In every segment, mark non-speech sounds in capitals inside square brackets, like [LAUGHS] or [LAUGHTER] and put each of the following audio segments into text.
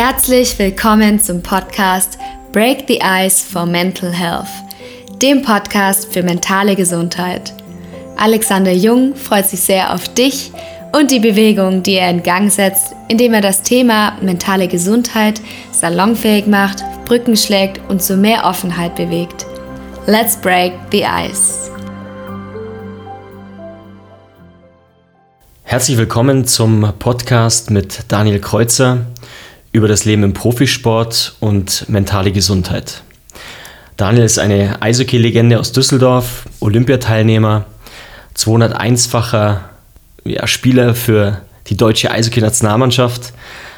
Herzlich willkommen zum Podcast Break the Ice for Mental Health, dem Podcast für mentale Gesundheit. Alexander Jung freut sich sehr auf dich und die Bewegung, die er in Gang setzt, indem er das Thema mentale Gesundheit salonfähig macht, Brücken schlägt und zu mehr Offenheit bewegt. Let's break the ice. Herzlich willkommen zum Podcast mit Daniel Kreuzer über das Leben im Profisport und mentale Gesundheit. Daniel ist eine Eishockey-Legende aus Düsseldorf, Olympiateilnehmer, 201-facher ja, Spieler für die deutsche Eishockey-Nationalmannschaft,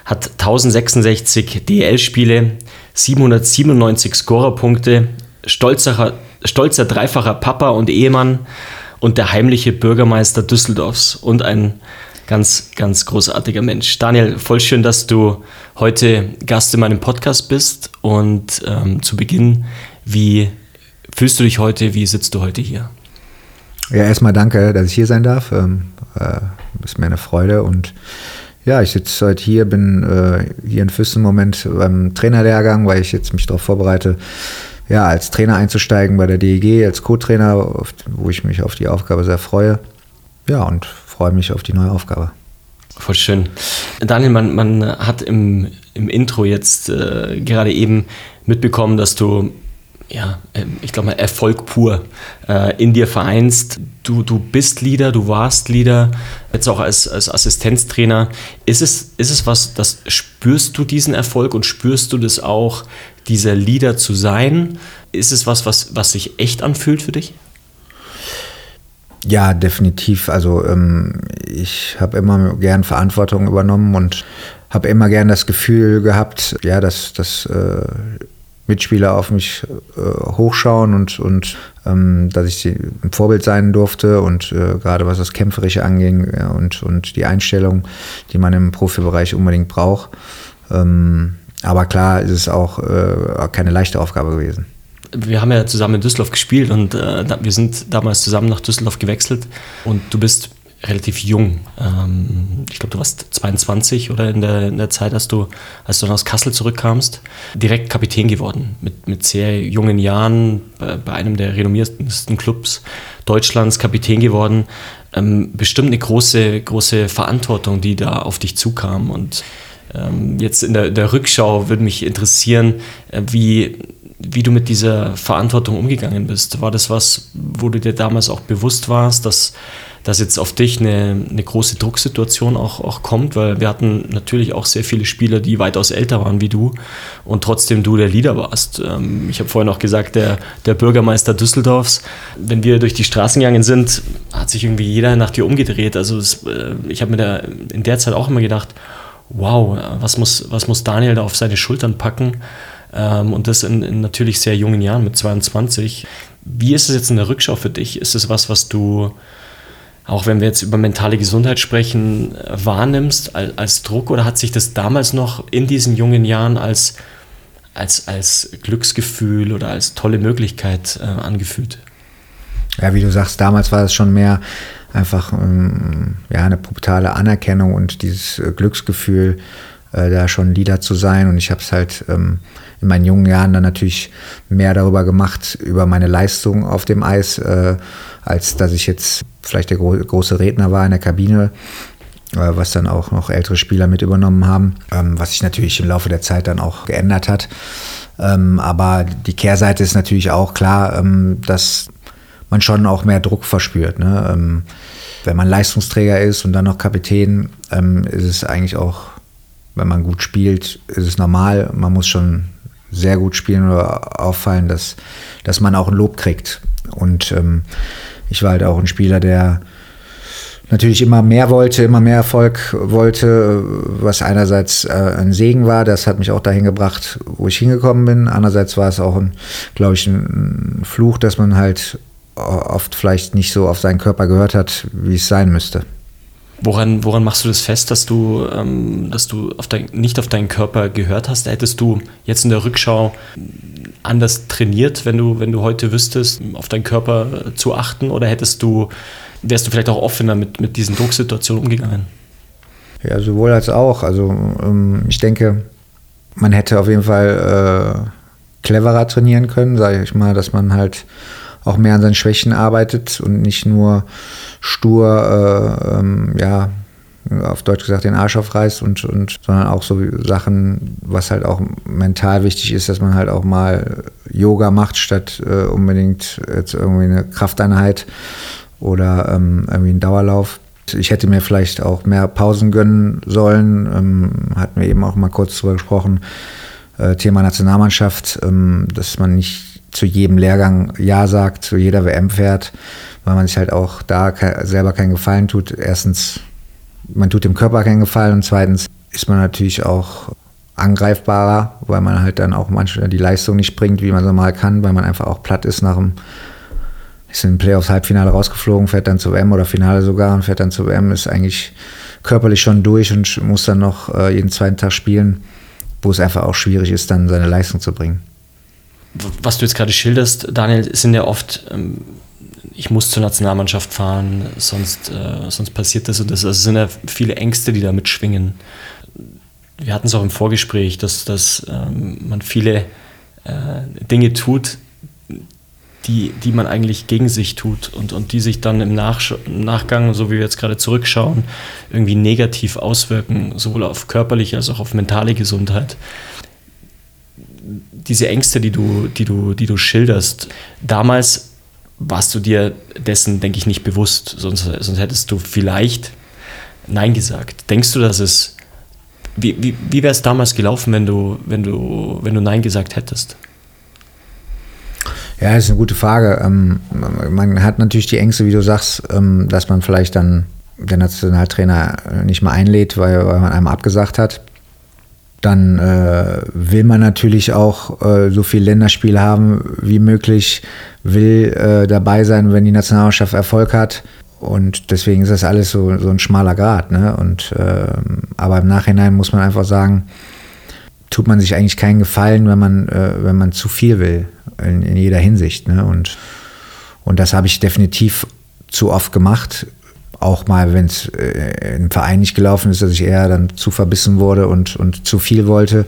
hat 1066 DL-Spiele, 797 Scorerpunkte, stolzer, stolzer dreifacher Papa und Ehemann und der heimliche Bürgermeister Düsseldorfs und ein ganz, ganz großartiger Mensch. Daniel, voll schön, dass du heute Gast in meinem Podcast bist und ähm, zu Beginn, wie fühlst du dich heute, wie sitzt du heute hier? Ja, erstmal danke, dass ich hier sein darf. Ähm, äh, ist mir eine Freude und ja, ich sitze heute hier, bin äh, hier in Füssen im Moment beim Trainerlehrgang, weil ich jetzt mich darauf vorbereite, ja, als Trainer einzusteigen bei der DEG, als Co-Trainer, wo ich mich auf die Aufgabe sehr freue. Ja, und freue mich auf die neue Aufgabe. Voll schön. Daniel, man, man hat im, im Intro jetzt äh, gerade eben mitbekommen, dass du ja, ähm, ich glaube mal, Erfolg pur äh, in dir vereinst. Du, du bist Leader, du warst Leader, jetzt auch als, als Assistenztrainer. Ist es, ist es was, das spürst du diesen Erfolg und spürst du das auch, dieser Leader zu sein? Ist es was, was, was sich echt anfühlt für dich? Ja, definitiv. Also ähm, ich habe immer gern Verantwortung übernommen und habe immer gern das Gefühl gehabt, ja, dass, dass äh, Mitspieler auf mich äh, hochschauen und, und ähm, dass ich ein Vorbild sein durfte und äh, gerade was das Kämpferische anging und, und die Einstellung, die man im Profibereich unbedingt braucht. Ähm, aber klar ist es auch äh, keine leichte Aufgabe gewesen. Wir haben ja zusammen in Düsseldorf gespielt und äh, wir sind damals zusammen nach Düsseldorf gewechselt und du bist relativ jung. Ähm, ich glaube, du warst 22 oder in der, in der Zeit, als du, als du dann aus Kassel zurückkamst, direkt Kapitän geworden. Mit, mit sehr jungen Jahren bei, bei einem der renommiertesten Clubs Deutschlands Kapitän geworden. Ähm, bestimmt eine große, große Verantwortung, die da auf dich zukam. Und ähm, jetzt in der, der Rückschau würde mich interessieren, äh, wie wie du mit dieser Verantwortung umgegangen bist. War das was, wo du dir damals auch bewusst warst, dass dass jetzt auf dich eine, eine große Drucksituation auch, auch kommt, weil wir hatten natürlich auch sehr viele Spieler, die weitaus älter waren wie du und trotzdem du der Leader warst. Ähm, ich habe vorhin auch gesagt, der, der Bürgermeister Düsseldorfs, wenn wir durch die Straßen gegangen sind, hat sich irgendwie jeder nach dir umgedreht. Also es, äh, ich habe mir da in der Zeit auch immer gedacht, wow, was muss, was muss Daniel da auf seine Schultern packen? Ähm, und das in, in natürlich sehr jungen Jahren mit 22. Wie ist es jetzt in der Rückschau für dich? Ist es was, was du auch wenn wir jetzt über mentale Gesundheit sprechen, wahrnimmst als, als Druck oder hat sich das damals noch in diesen jungen Jahren als, als, als Glücksgefühl oder als tolle Möglichkeit äh, angefühlt? Ja, wie du sagst, damals war es schon mehr einfach ähm, ja, eine brutale Anerkennung und dieses äh, Glücksgefühl, äh, da schon Leader zu sein. Und ich habe es halt ähm, in meinen jungen Jahren dann natürlich mehr darüber gemacht, über meine Leistung auf dem Eis, äh, als dass ich jetzt vielleicht der gro große Redner war in der Kabine, äh, was dann auch noch ältere Spieler mit übernommen haben, ähm, was sich natürlich im Laufe der Zeit dann auch geändert hat. Ähm, aber die Kehrseite ist natürlich auch klar, ähm, dass man schon auch mehr Druck verspürt. Ne? Wenn man Leistungsträger ist und dann noch Kapitän, ist es eigentlich auch, wenn man gut spielt, ist es normal. Man muss schon sehr gut spielen oder auffallen, dass, dass man auch ein Lob kriegt. Und ähm, ich war halt auch ein Spieler, der natürlich immer mehr wollte, immer mehr Erfolg wollte, was einerseits äh, ein Segen war, das hat mich auch dahin gebracht, wo ich hingekommen bin. Andererseits war es auch, glaube ich, ein Fluch, dass man halt oft vielleicht nicht so auf seinen Körper gehört hat, wie es sein müsste. Woran, woran machst du das fest, dass du, ähm, dass du auf dein, nicht auf deinen Körper gehört hast? Hättest du jetzt in der Rückschau anders trainiert, wenn du, wenn du heute wüsstest, auf deinen Körper zu achten? Oder hättest du, wärst du vielleicht auch offener mit, mit diesen Drucksituationen umgegangen? Ja, sowohl als auch. Also ähm, ich denke, man hätte auf jeden Fall äh, cleverer trainieren können, sage ich mal, dass man halt auch mehr an seinen Schwächen arbeitet und nicht nur stur, äh, ähm, ja, auf Deutsch gesagt, den Arsch aufreißt und, und sondern auch so Sachen, was halt auch mental wichtig ist, dass man halt auch mal Yoga macht, statt äh, unbedingt jetzt irgendwie eine Krafteinheit oder ähm, irgendwie einen Dauerlauf. Ich hätte mir vielleicht auch mehr Pausen gönnen sollen. Ähm, hatten wir eben auch mal kurz drüber gesprochen. Äh, Thema Nationalmannschaft, ähm, dass man nicht zu jedem Lehrgang Ja sagt, zu jeder WM fährt, weil man sich halt auch da selber keinen Gefallen tut. Erstens man tut dem Körper keinen Gefallen und zweitens ist man natürlich auch angreifbarer, weil man halt dann auch manchmal die Leistung nicht bringt, wie man so mal kann, weil man einfach auch platt ist nach dem ist in den Playoffs Halbfinale rausgeflogen, fährt dann zur WM oder Finale sogar und fährt dann zur WM, ist eigentlich körperlich schon durch und muss dann noch äh, jeden zweiten Tag spielen, wo es einfach auch schwierig ist, dann seine Leistung zu bringen. Was du jetzt gerade schilderst, Daniel, sind ja oft ähm, ich muss zur Nationalmannschaft fahren, sonst, äh, sonst passiert das und das. Also es sind ja viele Ängste, die da mitschwingen. Wir hatten es auch im Vorgespräch, dass, dass ähm, man viele äh, Dinge tut, die, die man eigentlich gegen sich tut und, und die sich dann im, Nachsch im Nachgang, so wie wir jetzt gerade zurückschauen, irgendwie negativ auswirken, sowohl auf körperliche als auch auf mentale Gesundheit. Diese Ängste, die du, die du, die du schilderst, damals warst du dir dessen, denke ich, nicht bewusst, sonst, sonst hättest du vielleicht Nein gesagt. Denkst du, dass es. Wie, wie, wie wäre es damals gelaufen, wenn du, wenn, du, wenn du Nein gesagt hättest? Ja, das ist eine gute Frage. Ähm, man hat natürlich die Ängste, wie du sagst, ähm, dass man vielleicht dann der Nationaltrainer nicht mehr einlädt, weil, weil man einmal abgesagt hat dann äh, will man natürlich auch äh, so viele Länderspiele haben wie möglich, will äh, dabei sein, wenn die Nationalmannschaft Erfolg hat. Und deswegen ist das alles so, so ein schmaler Grad. Ne? Und, ähm, aber im Nachhinein muss man einfach sagen, tut man sich eigentlich keinen Gefallen, wenn man, äh, wenn man zu viel will, in, in jeder Hinsicht. Ne? Und, und das habe ich definitiv zu oft gemacht auch mal, wenn es äh, im Verein nicht gelaufen ist, dass ich eher dann zu verbissen wurde und, und zu viel wollte,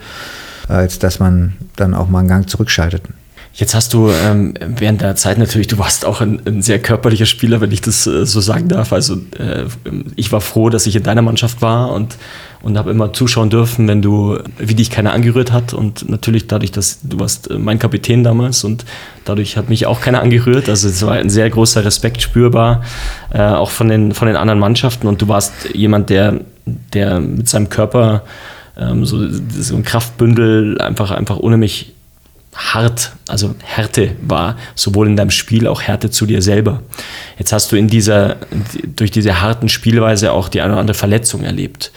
als dass man dann auch mal einen Gang zurückschaltet. Jetzt hast du ähm, während der Zeit natürlich, du warst auch ein, ein sehr körperlicher Spieler, wenn ich das äh, so sagen darf. Also äh, ich war froh, dass ich in deiner Mannschaft war und, und habe immer zuschauen dürfen, wenn du, wie dich keiner angerührt hat. Und natürlich dadurch, dass du warst äh, mein Kapitän damals und dadurch hat mich auch keiner angerührt. Also es war ein sehr großer Respekt spürbar, äh, auch von den, von den anderen Mannschaften. Und du warst jemand, der, der mit seinem Körper ähm, so, so ein Kraftbündel einfach, einfach ohne mich hart, also Härte war, sowohl in deinem Spiel auch Härte zu dir selber. Jetzt hast du in dieser, durch diese harten Spielweise auch die eine oder andere Verletzung erlebt.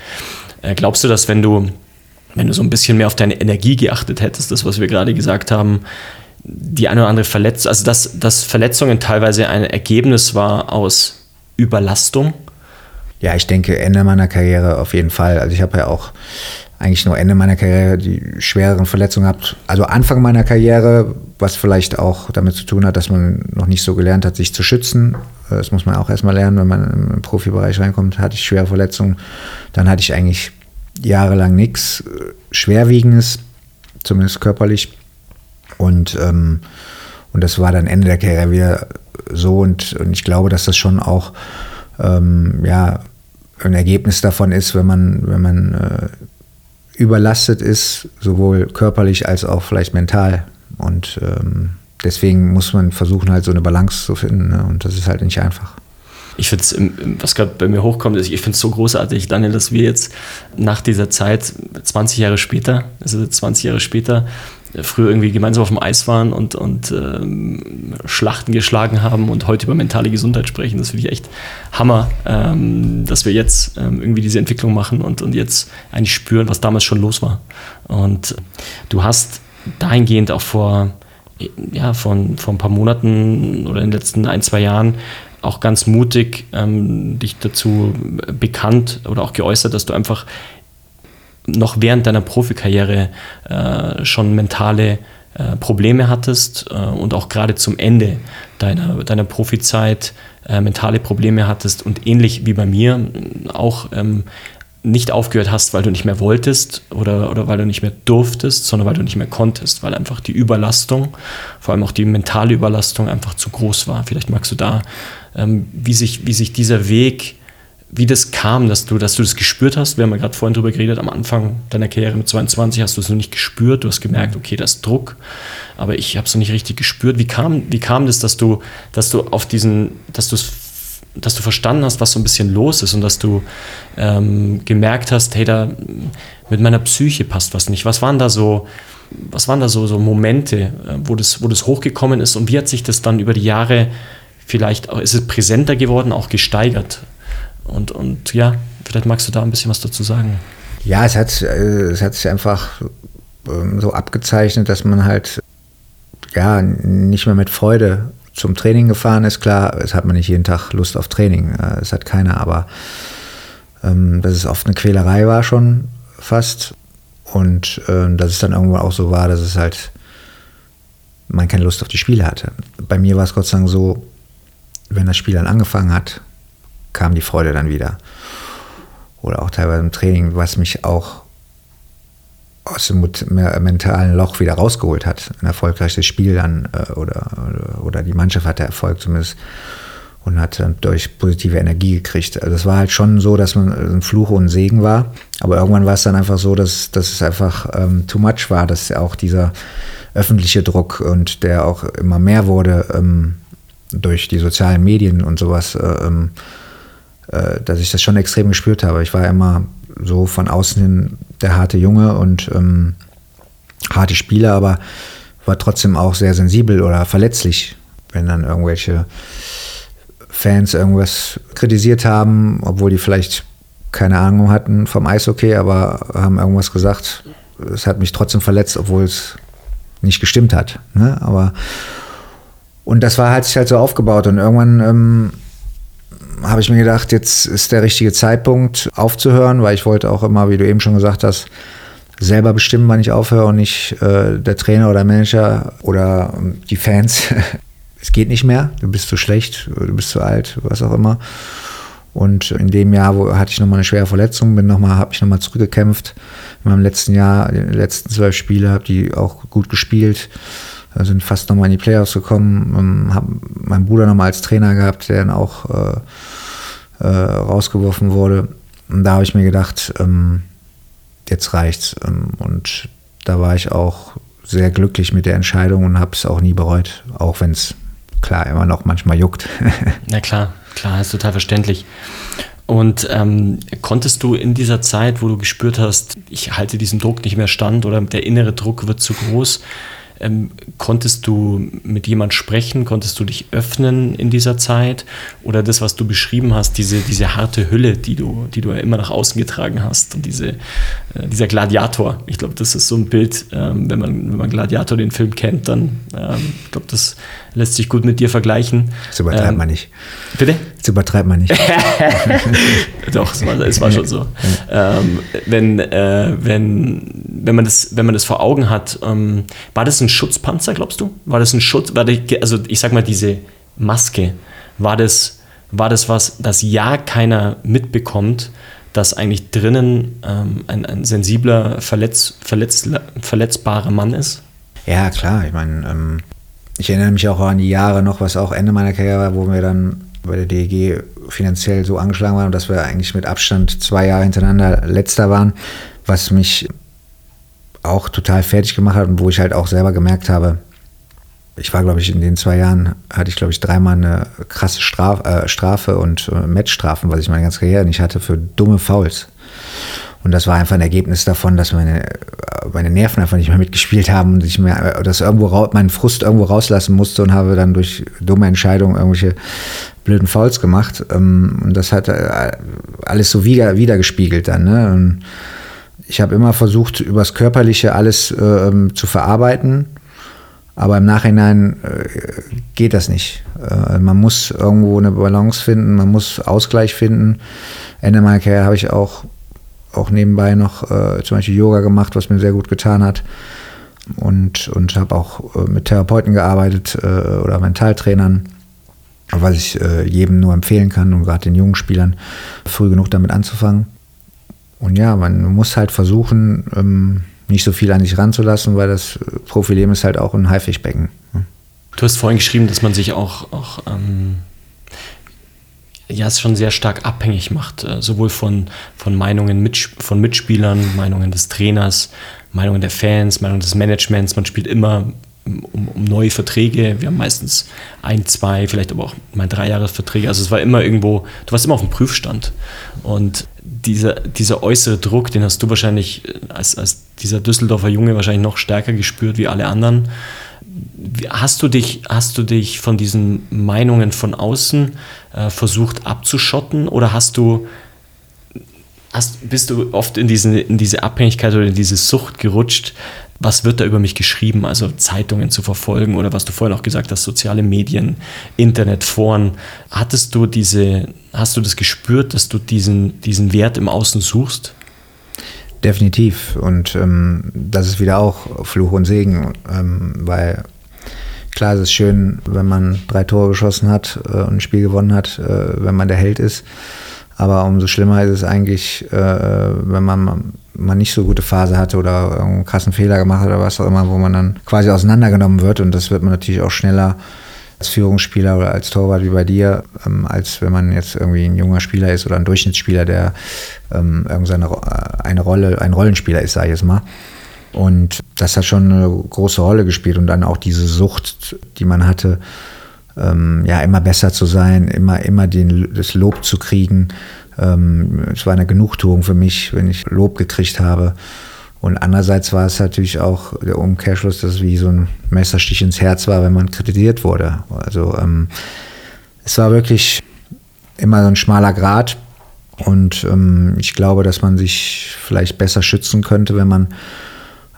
Äh, glaubst du, dass wenn du, wenn du so ein bisschen mehr auf deine Energie geachtet hättest, das, was wir gerade gesagt haben, die eine oder andere Verletzung, also dass, dass Verletzungen teilweise ein Ergebnis war aus Überlastung? Ja, ich denke, Ende meiner Karriere auf jeden Fall. Also ich habe ja auch eigentlich nur Ende meiner Karriere die schwereren Verletzungen gehabt. Also Anfang meiner Karriere, was vielleicht auch damit zu tun hat, dass man noch nicht so gelernt hat, sich zu schützen. Das muss man auch erstmal lernen, wenn man im Profibereich reinkommt, hatte ich schwere Verletzungen. Dann hatte ich eigentlich jahrelang nichts Schwerwiegendes, zumindest körperlich. Und, ähm, und das war dann Ende der Karriere wieder so. Und, und ich glaube, dass das schon auch ähm, ja, ein Ergebnis davon ist, wenn man, wenn man äh, überlastet ist, sowohl körperlich als auch vielleicht mental. Und ähm, deswegen muss man versuchen, halt so eine Balance zu finden. Ne? Und das ist halt nicht einfach. Ich finde es, was gerade bei mir hochkommt, ist, ich finde es so großartig, Daniel, dass wir jetzt nach dieser Zeit, 20 Jahre später, also 20 Jahre später, früher irgendwie gemeinsam auf dem Eis waren und, und ähm, Schlachten geschlagen haben und heute über mentale Gesundheit sprechen. Das finde ich echt Hammer, ähm, dass wir jetzt ähm, irgendwie diese Entwicklung machen und, und jetzt eigentlich spüren, was damals schon los war. Und du hast dahingehend auch vor, ja, von, vor ein paar Monaten oder in den letzten ein, zwei Jahren auch ganz mutig ähm, dich dazu bekannt oder auch geäußert, dass du einfach noch während deiner Profikarriere äh, schon mentale äh, Probleme hattest äh, und auch gerade zum Ende deiner, deiner Profizeit äh, mentale Probleme hattest und ähnlich wie bei mir auch ähm, nicht aufgehört hast, weil du nicht mehr wolltest oder, oder weil du nicht mehr durftest, sondern weil du nicht mehr konntest, weil einfach die Überlastung, vor allem auch die mentale Überlastung einfach zu groß war. Vielleicht magst du da, ähm, wie, sich, wie sich dieser Weg, wie das kam, dass du, dass du das gespürt hast. Wir haben ja gerade vorhin drüber geredet, am Anfang deiner Karriere mit 22 hast du es noch nicht gespürt, du hast gemerkt, okay, das ist Druck, aber ich habe es noch nicht richtig gespürt. Wie kam, wie kam das, dass du, dass du auf diesen, dass du es dass du verstanden hast, was so ein bisschen los ist und dass du ähm, gemerkt hast, hey, da mit meiner Psyche passt was nicht. Was waren da so, was waren da so, so Momente, äh, wo das, wo das hochgekommen ist und wie hat sich das dann über die Jahre vielleicht, ist es präsenter geworden, auch gesteigert? Und, und ja, vielleicht magst du da ein bisschen was dazu sagen. Ja, es hat, äh, es hat sich einfach ähm, so abgezeichnet, dass man halt ja nicht mehr mit Freude zum Training gefahren ist, klar, es hat man nicht jeden Tag Lust auf Training, äh, es hat keiner, aber ähm, dass es oft eine Quälerei war schon fast und äh, dass es dann irgendwo auch so war, dass es halt man keine Lust auf die Spiele hatte. Bei mir war es Gott sei Dank so, wenn das Spiel dann angefangen hat, kam die Freude dann wieder. Oder auch teilweise im Training, was mich auch aus dem mentalen Loch wieder rausgeholt hat. Ein erfolgreiches Spiel dann äh, oder, oder die Mannschaft hatte Erfolg zumindest und hat durch positive Energie gekriegt. Also es war halt schon so, dass man ein Fluch und ein Segen war. Aber irgendwann war es dann einfach so, dass, dass es einfach ähm, too much war, dass auch dieser öffentliche Druck und der auch immer mehr wurde ähm, durch die sozialen Medien und sowas, äh, ähm, äh, dass ich das schon extrem gespürt habe. Ich war immer so von außen hin der harte Junge und ähm, harte Spieler, aber war trotzdem auch sehr sensibel oder verletzlich, wenn dann irgendwelche Fans irgendwas kritisiert haben, obwohl die vielleicht keine Ahnung hatten vom Eishockey, aber haben irgendwas gesagt. Es hat mich trotzdem verletzt, obwohl es nicht gestimmt hat. Ne? Aber und das war halt sich halt so aufgebaut und irgendwann ähm, habe ich mir gedacht, jetzt ist der richtige Zeitpunkt aufzuhören, weil ich wollte auch immer, wie du eben schon gesagt hast, selber bestimmen, wann ich aufhöre und nicht äh, der Trainer oder Manager oder ähm, die Fans. [LAUGHS] es geht nicht mehr, du bist zu schlecht, du bist zu alt, was auch immer. Und in dem Jahr wo, hatte ich nochmal eine schwere Verletzung, bin habe ich nochmal zurückgekämpft. In meinem letzten Jahr, die letzten zwölf Spiele, habe die auch gut gespielt sind fast nochmal in die Playoffs gekommen, ähm, haben meinen Bruder nochmal als Trainer gehabt, der dann auch äh, äh, rausgeworfen wurde. Und da habe ich mir gedacht, ähm, jetzt reicht's. Ähm, und da war ich auch sehr glücklich mit der Entscheidung und habe es auch nie bereut, auch wenn es klar immer noch manchmal juckt. [LAUGHS] Na klar, klar, ist total verständlich. Und ähm, konntest du in dieser Zeit, wo du gespürt hast, ich halte diesen Druck nicht mehr stand oder der innere Druck wird zu groß, ähm, konntest du mit jemand sprechen? Konntest du dich öffnen in dieser Zeit? Oder das, was du beschrieben hast, diese, diese harte Hülle, die du, die du immer nach außen getragen hast und diese, äh, dieser Gladiator. Ich glaube, das ist so ein Bild, ähm, wenn, man, wenn man Gladiator den Film kennt, dann, ähm, ich glaube, das lässt sich gut mit dir vergleichen. Das übertreibt ähm, man nicht. Bitte? Das übertreibt man nicht. [LAUGHS] Doch, es war, es war schon so. Ähm, wenn, äh, wenn, wenn, man das, wenn man das vor Augen hat, ähm, war das ein Schutzpanzer, glaubst du? War das ein Schutz, war die, also ich sag mal, diese Maske, war das, war das was, das ja keiner mitbekommt, dass eigentlich drinnen ähm, ein, ein sensibler, verletz, verletz, verletzbarer Mann ist? Ja, klar. Ich meine, ähm, ich erinnere mich auch an die Jahre noch, was auch Ende meiner Karriere war, wo wir dann bei der DEG finanziell so angeschlagen waren, dass wir eigentlich mit Abstand zwei Jahre hintereinander letzter waren, was mich auch total fertig gemacht hat und wo ich halt auch selber gemerkt habe, ich war, glaube ich, in den zwei Jahren, hatte ich, glaube ich, dreimal eine krasse Straf, äh, Strafe und äh, Matchstrafen, was ich meine ganze Karriere nicht hatte, für dumme Fouls. Und das war einfach ein Ergebnis davon, dass meine, meine Nerven einfach nicht mehr mitgespielt haben und ich mir das irgendwo meinen Frust irgendwo rauslassen musste und habe dann durch dumme Entscheidungen irgendwelche blöden Fouls gemacht. Ähm, und das hat äh, alles so wieder, wieder gespiegelt dann. Ne? Und ich habe immer versucht, übers Körperliche alles äh, zu verarbeiten. Aber im Nachhinein äh, geht das nicht. Äh, man muss irgendwo eine Balance finden, man muss Ausgleich finden. Ende meiner Karriere habe ich auch auch nebenbei noch äh, zum Beispiel Yoga gemacht, was mir sehr gut getan hat. Und, und habe auch äh, mit Therapeuten gearbeitet äh, oder Mentaltrainern, was ich jedem nur empfehlen kann und gerade den jungen Spielern früh genug damit anzufangen. Und ja, man muss halt versuchen, ähm, nicht so viel an sich ranzulassen, weil das Profileben ist halt auch ein Haifischbecken. Du hast vorhin geschrieben, dass man sich auch, auch ähm, ja, es schon sehr stark abhängig macht, äh, sowohl von, von Meinungen mit, von Mitspielern, Meinungen des Trainers, Meinungen der Fans, Meinungen des Managements. Man spielt immer um, um, neue Verträge. Wir haben meistens ein, zwei, vielleicht aber auch mal drei Jahresverträge. Also es war immer irgendwo, du warst immer auf dem Prüfstand. Und dieser, dieser äußere Druck, den hast du wahrscheinlich als, als dieser Düsseldorfer Junge wahrscheinlich noch stärker gespürt wie alle anderen. Hast du dich, hast du dich von diesen Meinungen von außen äh, versucht abzuschotten oder hast du hast, bist du oft in, diesen, in diese Abhängigkeit oder in diese Sucht gerutscht, was wird da über mich geschrieben, also Zeitungen zu verfolgen oder was du vorhin auch gesagt hast, soziale Medien, Internet, Foren. Hattest du diese, hast du das gespürt, dass du diesen, diesen Wert im Außen suchst? Definitiv. Und ähm, das ist wieder auch Fluch und Segen, ähm, weil klar es ist schön, wenn man drei Tore geschossen hat äh, und ein Spiel gewonnen hat, äh, wenn man der Held ist. Aber umso schlimmer ist es eigentlich, äh, wenn man, man nicht so gute Phase hatte oder einen krassen Fehler gemacht hat oder was auch immer, wo man dann quasi auseinandergenommen wird. Und das wird man natürlich auch schneller als Führungsspieler oder als Torwart wie bei dir, ähm, als wenn man jetzt irgendwie ein junger Spieler ist oder ein Durchschnittsspieler, der ähm, irgendeine eine Rolle, ein Rollenspieler ist, sage ich jetzt mal. Und das hat schon eine große Rolle gespielt und dann auch diese Sucht, die man hatte, ähm, ja, immer besser zu sein, immer, immer den, das Lob zu kriegen. Ähm, es war eine Genugtuung für mich, wenn ich Lob gekriegt habe. Und andererseits war es natürlich auch der Umkehrschluss, dass es wie so ein Messerstich ins Herz war, wenn man kritisiert wurde. Also ähm, es war wirklich immer so ein schmaler Grat. Und ähm, ich glaube, dass man sich vielleicht besser schützen könnte, wenn man,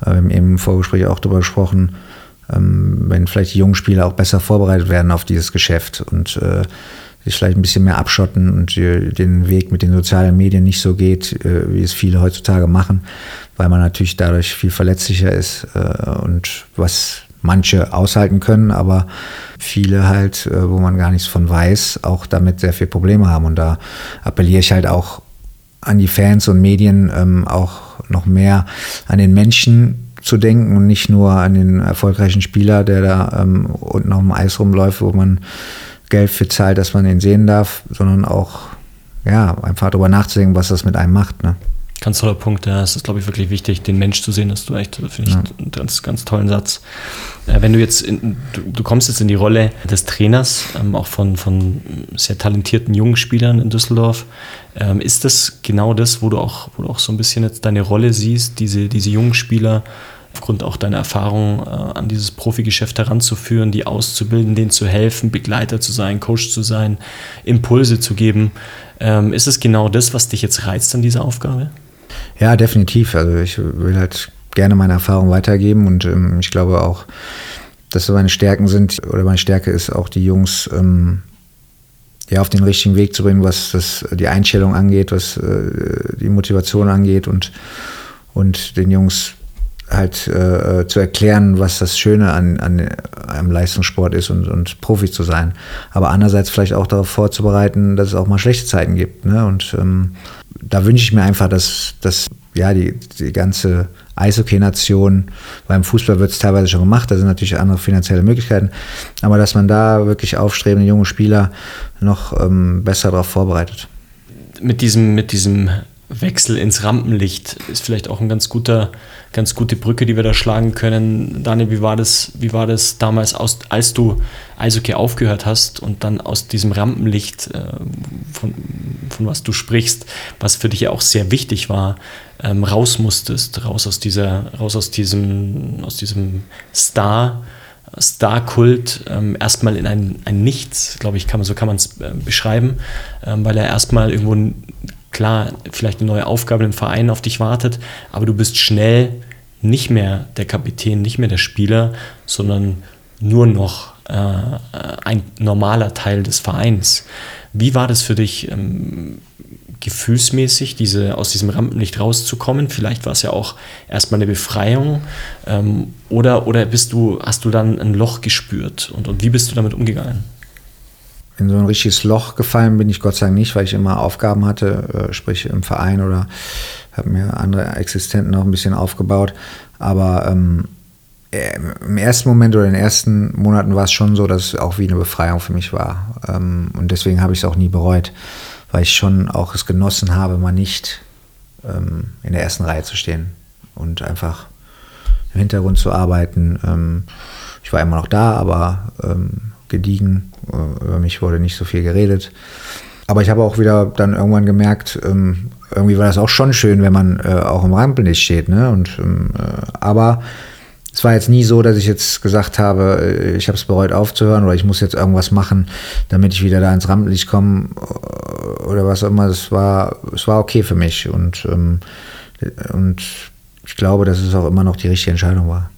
äh, wir haben eben im Vorgespräch auch darüber gesprochen, ähm, wenn vielleicht die jungen Spieler auch besser vorbereitet werden auf dieses Geschäft und äh, sich vielleicht ein bisschen mehr abschotten und äh, den Weg mit den sozialen Medien nicht so geht, äh, wie es viele heutzutage machen, weil man natürlich dadurch viel verletzlicher ist äh, und was manche aushalten können, aber viele halt, äh, wo man gar nichts von weiß, auch damit sehr viele Probleme haben. Und da appelliere ich halt auch an die Fans und Medien, ähm, auch noch mehr an den Menschen, zu denken und nicht nur an den erfolgreichen Spieler, der da ähm, unten auf dem Eis rumläuft, wo man Geld für zahlt, dass man ihn sehen darf, sondern auch ja, einfach darüber nachzudenken, was das mit einem macht. Ne? Ganz toller Punkt, ja. Es ist, glaube ich, wirklich wichtig, den Mensch zu sehen. Das du echt, finde ich, ja. einen ganz, ganz tollen Satz. Äh, wenn du jetzt, in, du, du, kommst jetzt in die Rolle des Trainers, ähm, auch von, von sehr talentierten jungen Spielern in Düsseldorf. Ähm, ist das genau das, wo du auch, wo du auch so ein bisschen jetzt deine Rolle siehst, diese, diese jungen Spieler aufgrund auch deiner Erfahrung äh, an dieses Profigeschäft heranzuführen, die auszubilden, denen zu helfen, Begleiter zu sein, Coach zu sein, Impulse zu geben. Ähm, ist es genau das, was dich jetzt reizt an dieser Aufgabe? Ja, definitiv. Also ich will halt gerne meine Erfahrung weitergeben und ähm, ich glaube auch, dass meine Stärken sind oder meine Stärke ist auch die Jungs ähm, ja, auf den richtigen Weg zu bringen, was das, die Einstellung angeht, was äh, die Motivation angeht und, und den Jungs halt äh, zu erklären, was das Schöne an, an einem Leistungssport ist und, und Profi zu sein. Aber andererseits vielleicht auch darauf vorzubereiten, dass es auch mal schlechte Zeiten gibt. Ne? Und ähm, da wünsche ich mir einfach, dass, dass ja, die, die ganze Eishockey-Nation, beim Fußball wird es teilweise schon gemacht, da sind natürlich andere finanzielle Möglichkeiten, aber dass man da wirklich aufstrebende junge Spieler noch ähm, besser darauf vorbereitet. Mit diesem, mit diesem Wechsel ins Rampenlicht ist vielleicht auch ein ganz ganz gute Brücke, die wir da schlagen können. Daniel, wie war das, wie war das damals, aus, als du Eishockey aufgehört hast und dann aus diesem Rampenlicht, äh, von, von was du sprichst, was für dich ja auch sehr wichtig war, ähm, raus musstest, raus aus dieser, raus aus diesem, aus diesem Star, Star-Kult ähm, erstmal in ein, ein Nichts, glaube ich, kann man, so kann man es äh, beschreiben, ähm, weil er erstmal irgendwo klar, vielleicht eine neue Aufgabe im Verein auf dich wartet, aber du bist schnell nicht mehr der Kapitän, nicht mehr der Spieler, sondern nur noch äh, ein normaler Teil des Vereins. Wie war das für dich ähm, gefühlsmäßig, diese, aus diesem Rampenlicht rauszukommen? Vielleicht war es ja auch erstmal eine Befreiung ähm, oder, oder bist du, hast du dann ein Loch gespürt und, und wie bist du damit umgegangen? In so ein richtiges Loch gefallen bin ich Gott sei Dank nicht, weil ich immer Aufgaben hatte, äh, sprich im Verein oder habe mir andere Existenten noch ein bisschen aufgebaut. Aber ähm, äh, im ersten Moment oder in den ersten Monaten war es schon so, dass es auch wie eine Befreiung für mich war. Ähm, und deswegen habe ich es auch nie bereut, weil ich schon auch es genossen habe, mal nicht ähm, in der ersten Reihe zu stehen und einfach im Hintergrund zu arbeiten. Ähm, ich war immer noch da, aber ähm, gediegen. Äh, über mich wurde nicht so viel geredet. Aber ich habe auch wieder dann irgendwann gemerkt, ähm, irgendwie war das auch schon schön, wenn man äh, auch im Rampenlicht steht. Ne? Und, ähm, äh, aber es war jetzt nie so, dass ich jetzt gesagt habe, ich habe es bereut aufzuhören oder ich muss jetzt irgendwas machen, damit ich wieder da ins Rampenlicht komme oder was auch immer. Es war, es war okay für mich und, ähm, und ich glaube, dass es auch immer noch die richtige Entscheidung war.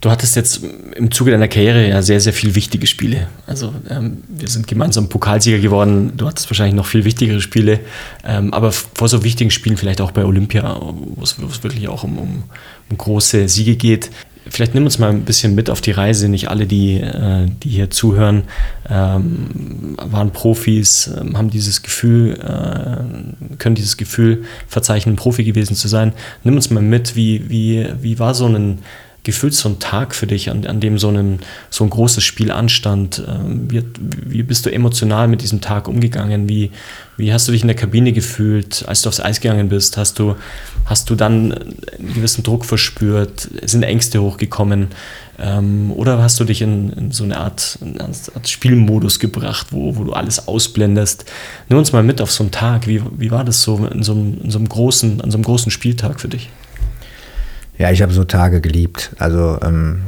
Du hattest jetzt im Zuge deiner Karriere ja sehr, sehr viele wichtige Spiele. Also ähm, wir sind gemeinsam Pokalsieger geworden. Du hattest wahrscheinlich noch viel wichtigere Spiele. Ähm, aber vor so wichtigen Spielen, vielleicht auch bei Olympia, wo es, wirklich auch um, um, um, große Siege geht. Vielleicht nimm uns mal ein bisschen mit auf die Reise. Nicht alle, die, äh, die hier zuhören, ähm, waren Profis, ähm, haben dieses Gefühl, äh, können dieses Gefühl verzeichnen, Profi gewesen zu sein. Nimm uns mal mit, wie, wie, wie war so ein gefühlt so ein Tag für dich, an, an dem so, ein, so ein großes Spiel anstand? Ähm, wie, wie bist du emotional mit diesem Tag umgegangen? Wie, wie hast du dich in der Kabine gefühlt, als du aufs Eis gegangen bist? Hast du, hast du dann einen gewissen Druck verspürt? Sind Ängste hochgekommen? Ähm, oder hast du dich in, in so eine Art, eine Art, Spielmodus gebracht, wo, wo du alles ausblendest? Nimm uns mal mit auf so einen Tag. Wie, wie war das so in so, einem, in so einem großen, an so einem großen Spieltag für dich? Ja, ich habe so Tage geliebt. Also ähm,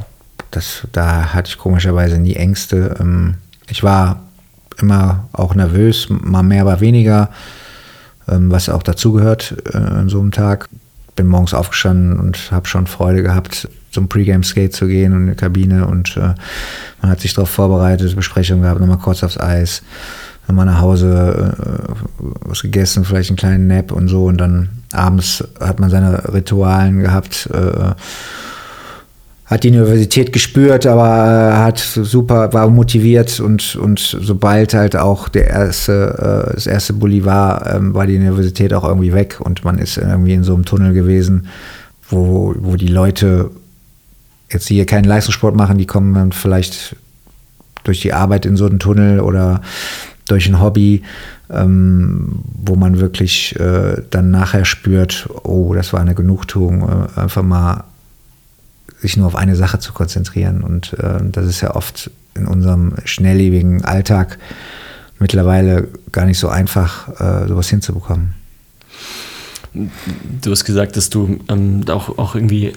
das, da hatte ich komischerweise nie Ängste. Ähm, ich war immer auch nervös, mal mehr, mal weniger, ähm, was auch dazugehört äh, an so einem Tag. Bin morgens aufgestanden und habe schon Freude gehabt, zum Pre-Game-Skate zu gehen und in die Kabine und äh, man hat sich darauf vorbereitet, Besprechung gehabt, nochmal kurz aufs Eis, nochmal nach Hause äh, was gegessen, vielleicht einen kleinen Nap und so und dann abends hat man seine Ritualen gehabt, äh, hat die Universität gespürt, aber äh, hat super, war motiviert und, und sobald halt auch der erste, äh, das erste Bulli war, ähm, war die Universität auch irgendwie weg und man ist irgendwie in so einem Tunnel gewesen, wo, wo die Leute jetzt hier keinen Leistungssport machen, die kommen dann vielleicht durch die Arbeit in so einen Tunnel oder durch ein Hobby ähm, wo man wirklich äh, dann nachher spürt, oh, das war eine Genugtuung, äh, einfach mal sich nur auf eine Sache zu konzentrieren. Und äh, das ist ja oft in unserem schnelllebigen Alltag mittlerweile gar nicht so einfach, äh, sowas hinzubekommen. Du hast gesagt, dass du ähm, auch, auch irgendwie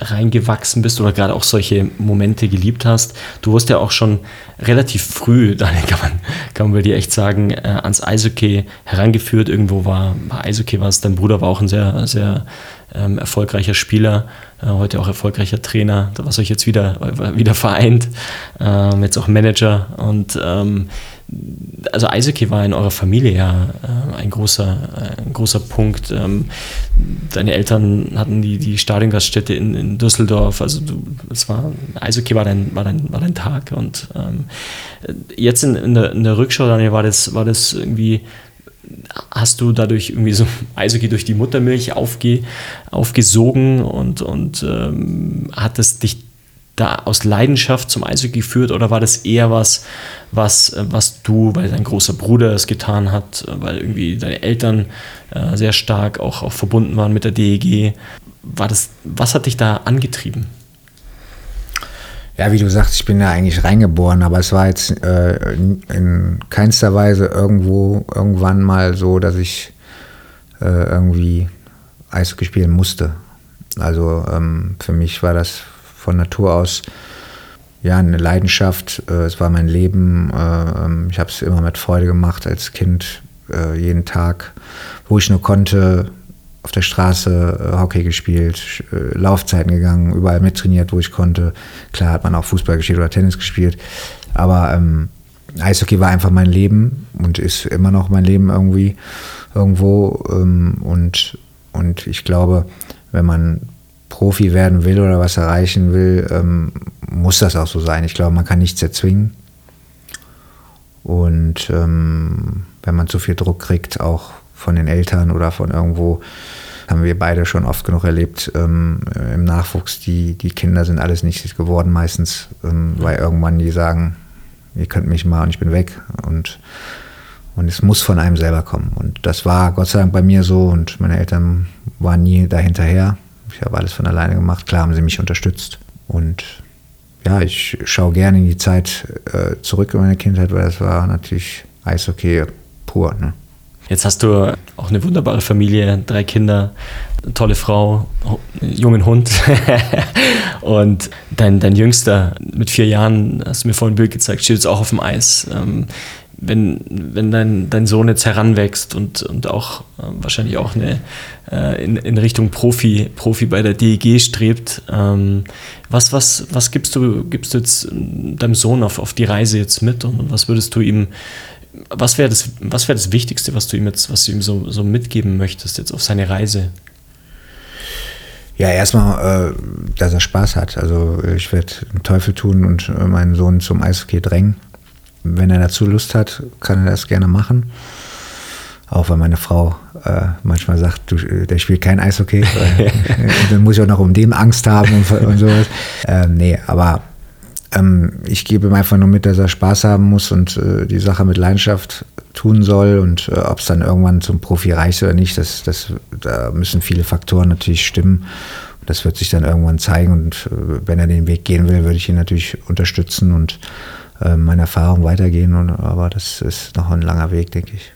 reingewachsen bist oder gerade auch solche Momente geliebt hast. Du wurdest ja auch schon relativ früh, [LAUGHS] Daniel, kann man, kann man dir echt sagen, äh, ans Eishockey herangeführt. Irgendwo war, Eishockey was. Dein Bruder war auch ein sehr, sehr ähm, erfolgreicher Spieler, äh, heute auch erfolgreicher Trainer. Da war euch jetzt wieder, wieder vereint, ähm, jetzt auch Manager und ähm, also Eishockey war in eurer Familie ja äh, ein, großer, äh, ein großer Punkt. Ähm, deine Eltern hatten die, die Stadiongaststätte in, in Düsseldorf, also du, es war, Eishockey war dein, war dein, war dein Tag. Und ähm, jetzt in, in, der, in der Rückschau, Daniel, war das, war das irgendwie, hast du dadurch irgendwie so Eishockey durch die Muttermilch aufge, aufgesogen und, und ähm, hat es dich da aus Leidenschaft zum Eishockey geführt oder war das eher was, was, äh, was du, weil dein großer Bruder es getan hat, äh, weil irgendwie deine Eltern äh, sehr stark auch, auch verbunden waren mit der DEG? War das, was hat dich da angetrieben? Ja, wie du sagst, ich bin ja eigentlich reingeboren, aber es war jetzt äh, in keinster Weise irgendwo, irgendwann mal so, dass ich äh, irgendwie Eishockey spielen musste. Also ähm, für mich war das von Natur aus ja eine Leidenschaft. Äh, es war mein Leben. Äh, ähm, ich habe es immer mit Freude gemacht als Kind, äh, jeden Tag, wo ich nur konnte. Auf der Straße Hockey gespielt, Laufzeiten gegangen, überall mittrainiert, wo ich konnte. Klar hat man auch Fußball gespielt oder Tennis gespielt, aber ähm, Eishockey war einfach mein Leben und ist immer noch mein Leben irgendwie irgendwo. Ähm, und, und ich glaube, wenn man Profi werden will oder was erreichen will, ähm, muss das auch so sein. Ich glaube, man kann nichts erzwingen. Und ähm, wenn man zu viel Druck kriegt, auch von den Eltern oder von irgendwo. Haben wir beide schon oft genug erlebt ähm, im Nachwuchs. Die, die Kinder sind alles nicht geworden meistens, ähm, weil irgendwann die sagen, ihr könnt mich mal und ich bin weg. Und, und es muss von einem selber kommen. Und das war Gott sei Dank bei mir so und meine Eltern waren nie dahinterher. Ich habe alles von alleine gemacht. Klar haben sie mich unterstützt. Und ja, ich schaue gerne in die Zeit äh, zurück in meine Kindheit, weil das war natürlich Eishockey pur. Ne? Jetzt hast du auch eine wunderbare Familie, drei Kinder, eine tolle Frau, einen jungen Hund. [LAUGHS] und dein, dein Jüngster mit vier Jahren, hast du mir vorhin ein Bild gezeigt, steht jetzt auch auf dem Eis. Wenn, wenn dein, dein Sohn jetzt heranwächst und, und auch äh, wahrscheinlich auch eine, äh, in, in Richtung Profi, Profi bei der DEG strebt, ähm, was, was, was gibst du, gibst du jetzt deinem Sohn auf, auf die Reise jetzt mit und was würdest du ihm, was wäre das, was das Wichtigste, was du ihm jetzt, was du ihm so, so mitgeben möchtest jetzt auf seine Reise? Ja, erstmal, äh, dass er Spaß hat. Also ich werde Teufel tun und äh, meinen Sohn zum Eishockey drängen wenn er dazu Lust hat, kann er das gerne machen. Auch wenn meine Frau äh, manchmal sagt, du, der spielt kein Eishockey. [LAUGHS] Weil, dann muss ich auch noch um den Angst haben und, und sowas. Ähm, nee, aber ähm, ich gebe ihm einfach nur mit, dass er Spaß haben muss und äh, die Sache mit Leidenschaft tun soll. Und äh, ob es dann irgendwann zum Profi reicht oder nicht, das, das, da müssen viele Faktoren natürlich stimmen. Das wird sich dann irgendwann zeigen. Und äh, wenn er den Weg gehen will, würde ich ihn natürlich unterstützen und äh, meine Erfahrung weitergehen. Und, aber das ist noch ein langer Weg, denke ich.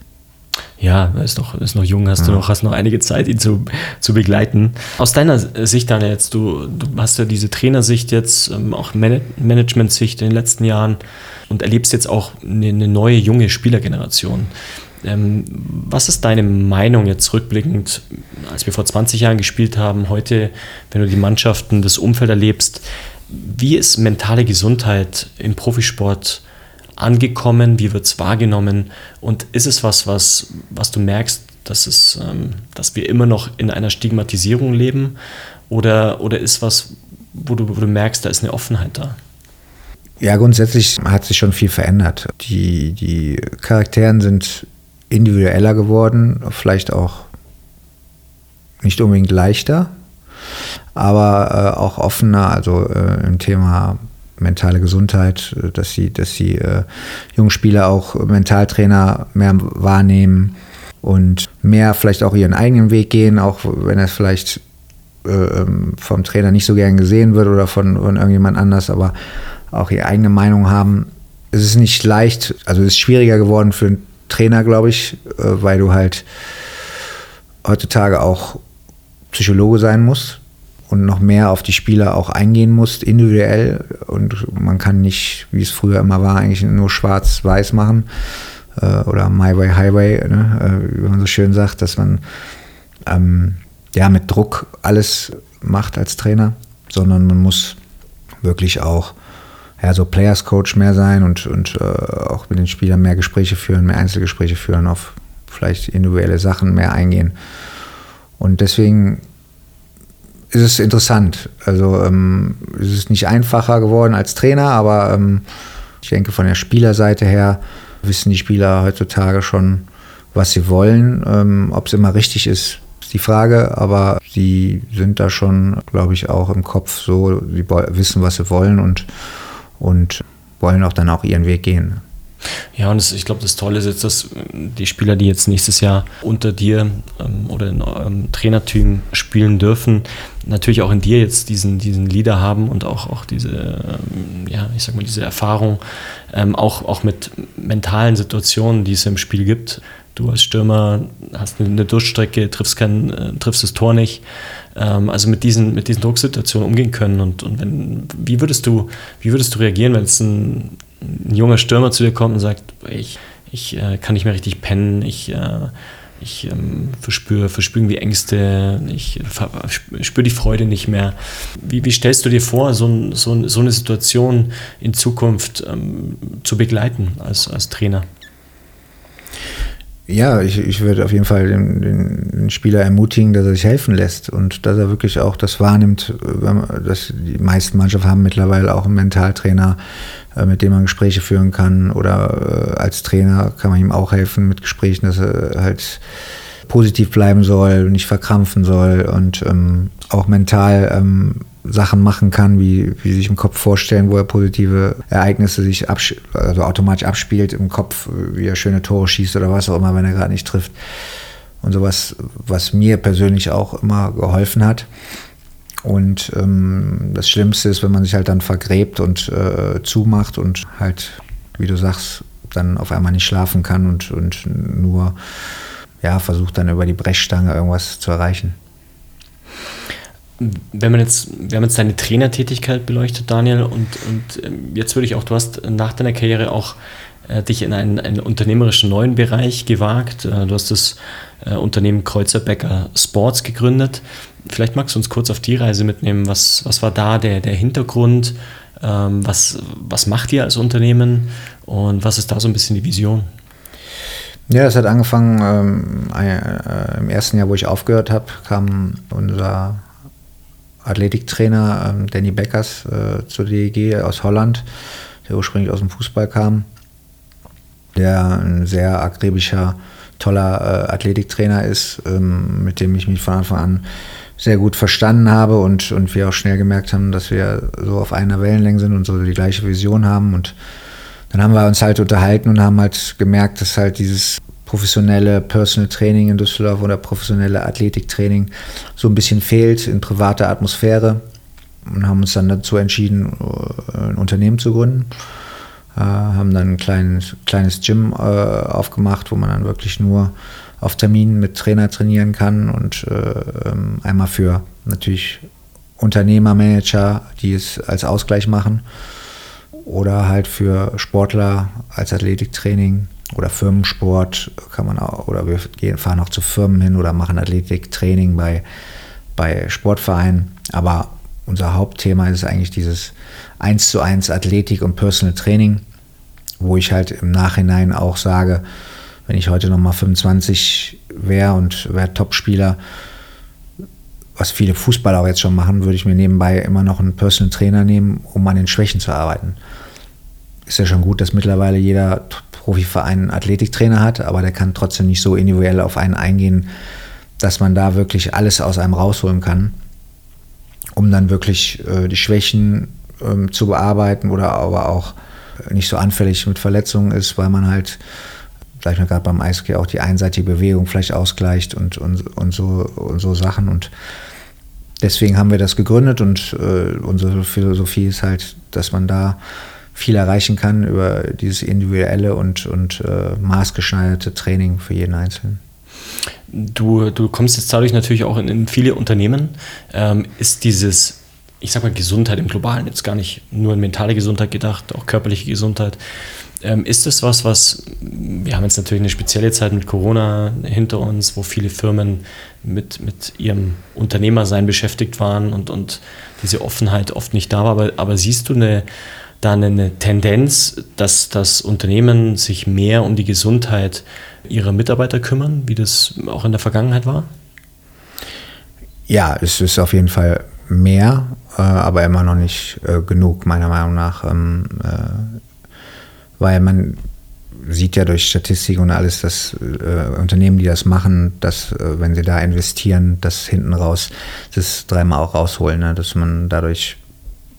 Ja, ist noch, ist noch jung, hast ja. du noch, hast noch einige Zeit, ihn zu, zu begleiten. Aus deiner Sicht, Daniel, jetzt, du, du hast ja diese Trainersicht jetzt, ähm, auch Management-Sicht in den letzten Jahren und erlebst jetzt auch eine, eine neue, junge Spielergeneration. Ähm, was ist deine Meinung jetzt rückblickend, als wir vor 20 Jahren gespielt haben, heute, wenn du die Mannschaften, das Umfeld erlebst, wie ist mentale Gesundheit im Profisport angekommen? Wie wird es wahrgenommen? Und ist es was, was, was du merkst, dass, es, ähm, dass wir immer noch in einer Stigmatisierung leben? Oder, oder ist was, wo du, wo du merkst, da ist eine Offenheit da? Ja, grundsätzlich hat sich schon viel verändert. Die, die Charakteren sind individueller geworden, vielleicht auch nicht unbedingt leichter, aber äh, auch offener, also äh, im Thema mentale Gesundheit, äh, dass sie, dass die äh, jungen Spieler auch Mentaltrainer mehr wahrnehmen und mehr vielleicht auch ihren eigenen Weg gehen, auch wenn es vielleicht äh, ähm, vom Trainer nicht so gern gesehen wird oder von, von irgendjemand anders, aber auch ihre eigene Meinung haben. Es ist nicht leicht, also es ist schwieriger geworden für einen Trainer, glaube ich, äh, weil du halt heutzutage auch Psychologe sein musst und noch mehr auf die Spieler auch eingehen musst, individuell. Und man kann nicht, wie es früher immer war, eigentlich nur schwarz-weiß machen äh, oder My Way, Highway, ne? äh, wie man so schön sagt, dass man ähm, ja mit Druck alles macht als Trainer, sondern man muss wirklich auch ja, so Players Coach mehr sein und, und äh, auch mit den Spielern mehr Gespräche führen, mehr Einzelgespräche führen, auf vielleicht individuelle Sachen mehr eingehen. Und deswegen ist es interessant. Also ähm, es ist nicht einfacher geworden als Trainer, aber ähm, ich denke von der Spielerseite her wissen die Spieler heutzutage schon, was sie wollen. Ähm, Ob es immer richtig ist, ist die Frage, aber sie sind da schon, glaube ich, auch im Kopf so, sie wissen, was sie wollen und, und wollen auch dann auch ihren Weg gehen. Ja, und das, ich glaube, das Tolle ist jetzt, dass die Spieler, die jetzt nächstes Jahr unter dir ähm, oder in eurem Trainerteam spielen dürfen, natürlich auch in dir jetzt diesen, diesen Leader haben und auch, auch diese, ähm, ja, ich sag mal, diese Erfahrung, ähm, auch, auch mit mentalen Situationen, die es im Spiel gibt. Du als Stürmer hast eine Durchstrecke, triffst, kein, äh, triffst das Tor nicht. Ähm, also mit diesen, mit diesen Drucksituationen umgehen können. Und, und wenn, wie, würdest du, wie würdest du reagieren, wenn es ein ein junger Stürmer zu dir kommt und sagt, ich, ich äh, kann nicht mehr richtig pennen, ich, äh, ich ähm, verspüre, verspüre irgendwie Ängste, ich spüre die Freude nicht mehr. Wie, wie stellst du dir vor, so, so, so eine Situation in Zukunft ähm, zu begleiten als, als Trainer? Ja, ich, ich würde auf jeden Fall den, den, den, Spieler ermutigen, dass er sich helfen lässt und dass er wirklich auch das wahrnimmt, dass die meisten Mannschaften haben mittlerweile auch einen Mentaltrainer, äh, mit dem man Gespräche führen kann oder äh, als Trainer kann man ihm auch helfen mit Gesprächen, dass er halt positiv bleiben soll, nicht verkrampfen soll und ähm, auch mental ähm, Sachen machen kann, wie, wie sich im Kopf vorstellen, wo er positive Ereignisse sich also automatisch abspielt im Kopf, wie er schöne Tore schießt oder was auch immer, wenn er gerade nicht trifft. Und sowas, was mir persönlich auch immer geholfen hat. Und ähm, das Schlimmste ist, wenn man sich halt dann vergräbt und äh, zumacht und halt, wie du sagst, dann auf einmal nicht schlafen kann und, und nur ja, versucht dann über die Brechstange irgendwas zu erreichen. Wenn man jetzt, wir haben jetzt deine Trainertätigkeit beleuchtet, Daniel, und, und ähm, jetzt würde ich auch, du hast nach deiner Karriere auch äh, dich in einen, einen, unternehmerischen neuen Bereich gewagt. Äh, du hast das äh, Unternehmen Kreuzerbecker Sports gegründet. Vielleicht magst du uns kurz auf die Reise mitnehmen. Was, was war da der, der Hintergrund? Ähm, was, was macht ihr als Unternehmen und was ist da so ein bisschen die Vision? Ja, es hat angefangen ähm, äh, im ersten Jahr, wo ich aufgehört habe, kam unser Athletiktrainer ähm, Danny Beckers äh, zur DEG aus Holland, der ursprünglich aus dem Fußball kam, der ein sehr akribischer, toller äh, Athletiktrainer ist, ähm, mit dem ich mich von Anfang an sehr gut verstanden habe und, und wir auch schnell gemerkt haben, dass wir so auf einer Wellenlänge sind und so die gleiche Vision haben. Und dann haben wir uns halt unterhalten und haben halt gemerkt, dass halt dieses professionelle Personal Training in Düsseldorf oder professionelle Athletiktraining so ein bisschen fehlt in privater Atmosphäre und haben uns dann dazu entschieden, äh, ein Unternehmen zu gründen. Äh, haben dann ein kleines, kleines Gym äh, aufgemacht, wo man dann wirklich nur auf Termin mit Trainer trainieren kann und äh, ähm, einmal für natürlich Unternehmer, Manager, die es als Ausgleich machen oder halt für Sportler als Athletiktraining oder Firmensport kann man auch, oder wir gehen, fahren auch zu Firmen hin oder machen Athletiktraining bei, bei Sportvereinen. Aber unser Hauptthema ist eigentlich dieses 1 zu 1 Athletik und Personal Training, wo ich halt im Nachhinein auch sage, wenn ich heute nochmal 25 wäre und wäre Topspieler, was viele Fußballer auch jetzt schon machen, würde ich mir nebenbei immer noch einen Personal Trainer nehmen, um an den Schwächen zu arbeiten. Ist ja schon gut, dass mittlerweile jeder Profiverein einen Athletiktrainer hat, aber der kann trotzdem nicht so individuell auf einen eingehen, dass man da wirklich alles aus einem rausholen kann, um dann wirklich äh, die Schwächen ähm, zu bearbeiten oder aber auch nicht so anfällig mit Verletzungen ist, weil man halt, ich mal gerade beim Eishockey, auch die einseitige Bewegung vielleicht ausgleicht und, und, und, so, und so Sachen. Und deswegen haben wir das gegründet und äh, unsere Philosophie ist halt, dass man da viel erreichen kann über dieses individuelle und, und äh, maßgeschneiderte Training für jeden Einzelnen. Du, du kommst jetzt dadurch natürlich auch in, in viele Unternehmen. Ähm, ist dieses, ich sag mal, Gesundheit im Globalen jetzt gar nicht nur in mentale Gesundheit gedacht, auch körperliche Gesundheit. Ähm, ist das was, was, wir haben jetzt natürlich eine spezielle Zeit mit Corona hinter uns, wo viele Firmen mit, mit ihrem Unternehmersein beschäftigt waren und, und diese Offenheit oft nicht da war, aber, aber siehst du eine, da eine Tendenz, dass das Unternehmen sich mehr um die Gesundheit ihrer Mitarbeiter kümmern, wie das auch in der Vergangenheit war? Ja, es ist auf jeden Fall mehr, äh, aber immer noch nicht äh, genug, meiner Meinung nach. Ähm, äh, weil man sieht ja durch Statistik und alles, dass Unternehmen, die das machen, dass wenn sie da investieren, das hinten raus das dreimal auch rausholen, ne? dass man dadurch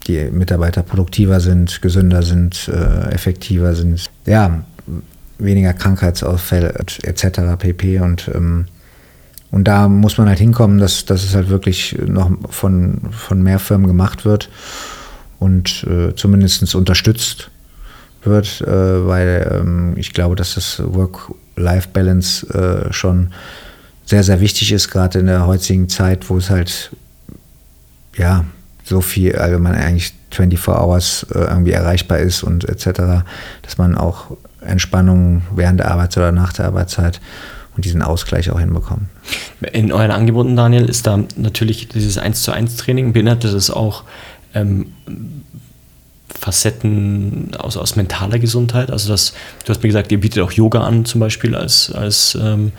die Mitarbeiter produktiver sind, gesünder sind, äh, effektiver sind, ja, weniger Krankheitsausfälle etc. pp. Und, ähm, und da muss man halt hinkommen, dass, dass es halt wirklich noch von, von mehr Firmen gemacht wird und äh, zumindest unterstützt wird, äh, weil ähm, ich glaube, dass das Work-Life-Balance äh, schon sehr, sehr wichtig ist, gerade in der heutigen Zeit, wo es halt ja so viel also eigentlich 24 Hours äh, irgendwie erreichbar ist und etc., dass man auch Entspannung während der Arbeits- oder nach der Arbeitszeit und diesen Ausgleich auch hinbekommt. In euren Angeboten, Daniel, ist da natürlich dieses 1 zu 1 Training, beinhaltet es auch ähm, Facetten aus, aus mentaler Gesundheit? Also das, du hast mir gesagt, ihr bietet auch Yoga an zum Beispiel als, als ähm,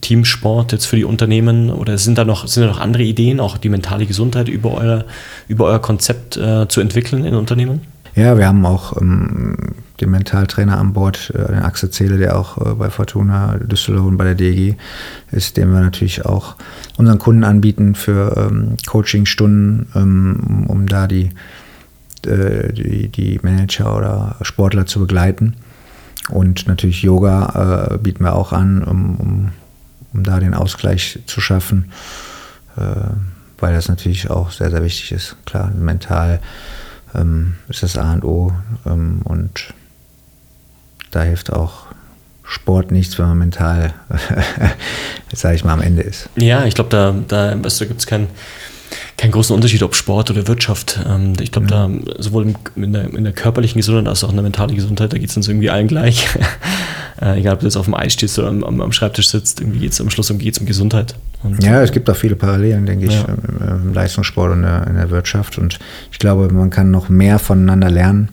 Teamsport jetzt für die Unternehmen oder sind da noch, sind da noch andere Ideen, auch die mentale Gesundheit über euer, über euer Konzept äh, zu entwickeln in Unternehmen? Ja, wir haben auch ähm, den Mentaltrainer an Bord, äh, den Axel Zähle, der auch äh, bei Fortuna Düsseldorf und bei der DG ist, den wir natürlich auch unseren Kunden anbieten für ähm, Coachingstunden, ähm, um, um, da die, äh, die, die, Manager oder Sportler zu begleiten. Und natürlich Yoga äh, bieten wir auch an, um, um, um, da den Ausgleich zu schaffen, äh, weil das natürlich auch sehr, sehr wichtig ist. Klar, mental ähm, ist das A und O ähm, und da hilft auch Sport nichts, wenn man mental, [LAUGHS] sage ich mal, am Ende ist. Ja, ich glaube, da, da, da gibt es keinen keinen großen Unterschied, ob Sport oder Wirtschaft. Ähm, ich glaube, ja. da sowohl in der, in der, körperlichen Gesundheit als auch in der mentalen Gesundheit, da geht es uns irgendwie allen gleich. [LAUGHS] äh, egal, ob du jetzt auf dem Eis stehst oder am, am Schreibtisch sitzt, irgendwie geht es am Schluss um, geht's um Gesundheit. Und ja, es gibt auch viele Parallelen, denke ich, ja. im, im, Leistungssport und in der Wirtschaft. Und ich glaube, man kann noch mehr voneinander lernen.